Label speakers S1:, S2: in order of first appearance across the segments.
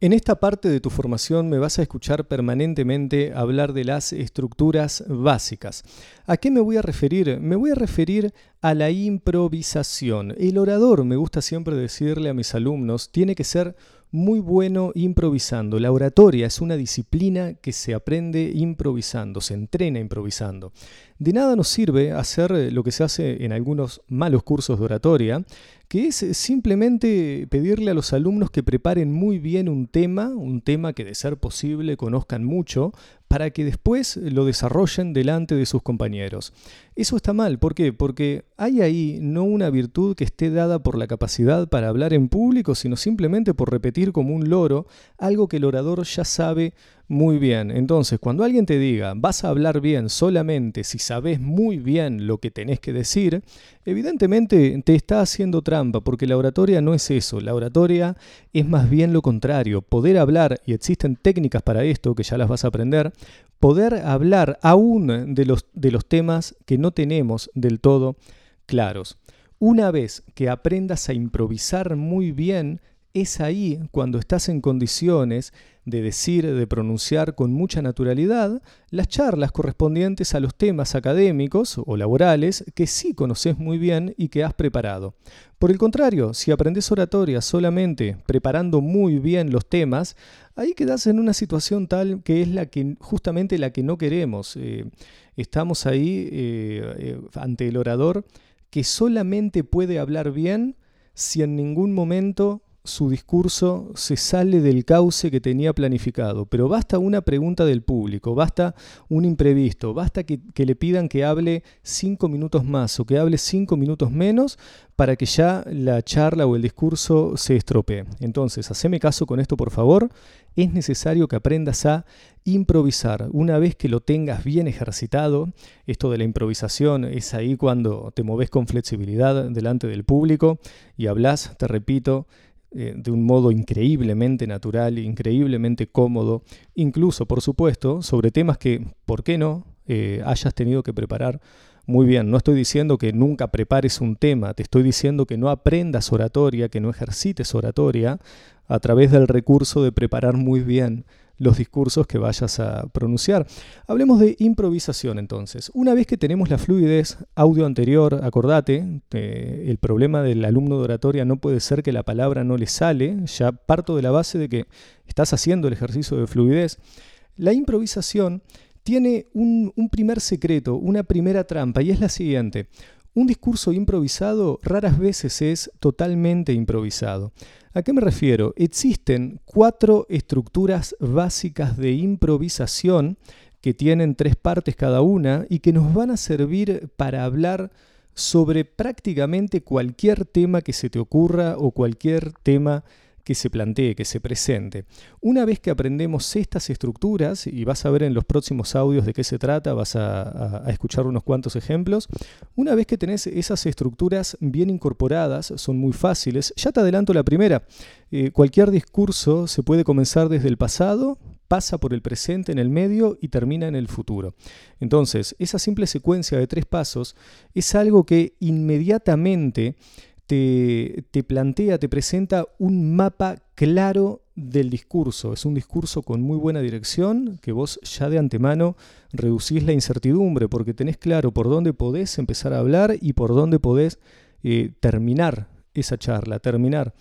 S1: En esta parte de tu formación me vas a escuchar permanentemente hablar de las estructuras básicas. ¿A qué me voy a referir? Me voy a referir a la improvisación. El orador, me gusta siempre decirle a mis alumnos, tiene que ser muy bueno improvisando. La oratoria es una disciplina que se aprende improvisando, se entrena improvisando. De nada nos sirve hacer lo que se hace en algunos malos cursos de oratoria, que es simplemente pedirle a los alumnos que preparen muy bien un tema, un tema que de ser posible conozcan mucho, para que después lo desarrollen delante de sus compañeros. Eso está mal, ¿por qué? Porque hay ahí no una virtud que esté dada por la capacidad para hablar en público, sino simplemente por repetir como un loro algo que el orador ya sabe muy bien. Entonces, cuando alguien te diga, vas a hablar bien solamente si sabes muy bien lo que tenés que decir, evidentemente te está haciendo trampa, porque la oratoria no es eso. La oratoria es más bien lo contrario. Poder hablar, y existen técnicas para esto que ya las vas a aprender, poder hablar aún de los, de los temas que no tenemos del todo claros. Una vez que aprendas a improvisar muy bien, es ahí cuando estás en condiciones de decir, de pronunciar con mucha naturalidad las charlas correspondientes a los temas académicos o laborales que sí conoces muy bien y que has preparado. Por el contrario, si aprendes oratoria solamente preparando muy bien los temas, ahí quedas en una situación tal que es la que justamente la que no queremos. Eh, estamos ahí eh, eh, ante el orador que solamente puede hablar bien si en ningún momento su discurso se sale del cauce que tenía planificado, pero basta una pregunta del público, basta un imprevisto, basta que, le pidan que hable cinco minutos más o que hable cinco minutos menos para que ya la charla o el discurso se estropee. Entonces, haceme caso con esto, por favor. Es necesario que aprendas a improvisar. Una vez que lo tengas bien ejercitado, esto de la improvisación es ahí cuando te moves con flexibilidad delante del público y hablas, te repito, eh, de un modo increíblemente natural, increíblemente cómodo, incluso, por supuesto, sobre temas que, ¿por qué no?, eh, hayas tenido que preparar muy bien. No estoy diciendo que nunca prepares un tema, te estoy diciendo que no aprendas oratoria, que no ejercites oratoria a través del recurso de preparar muy bien los discursos que vayas a pronunciar. Hablemos de improvisación entonces. Una vez que tenemos la fluidez audio anterior, acordate, eh, el problema del alumno de oratoria no puede ser que la palabra no le sale, ya parto de la base de que estás haciendo el ejercicio de fluidez. La improvisación tiene un, un primer secreto, una primera trampa, y es la siguiente. Un discurso improvisado raras veces es totalmente improvisado. ¿A qué me refiero? Existen cuatro estructuras básicas de improvisación que tienen tres partes cada una y que nos van a servir para hablar sobre prácticamente cualquier tema que se te ocurra o cualquier tema que se plantee, que se presente. Una vez que aprendemos estas estructuras, y vas a ver en los próximos audios de qué se trata, vas a, escuchar unos cuantos ejemplos, una vez que tenés esas estructuras bien incorporadas, son muy fáciles, ya te adelanto la primera, eh, cualquier discurso se puede comenzar desde el pasado, pasa por el presente en el medio y termina en el futuro. Entonces, esa simple secuencia de tres pasos es algo que inmediatamente te, plantea, te presenta un mapa claro del discurso. Es un discurso con muy buena dirección que vos ya de antemano reducís la incertidumbre porque tenés claro por dónde podés empezar a hablar y por dónde podés eh, terminar esa charla, terminar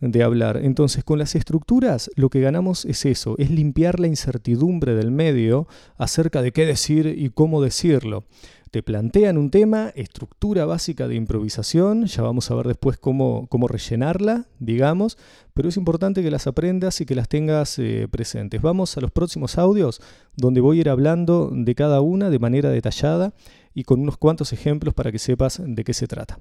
S1: de hablar. Entonces, con las estructuras lo que ganamos es eso, es limpiar la incertidumbre del medio acerca de qué decir y cómo decirlo te plantean un tema, estructura básica de improvisación, ya vamos a ver después cómo, cómo rellenarla, digamos, pero es importante que las aprendas y que las tengas eh, presentes. Vamos a los próximos audios donde voy a ir hablando de cada una de manera detallada y con unos cuantos ejemplos para que sepas de qué se trata.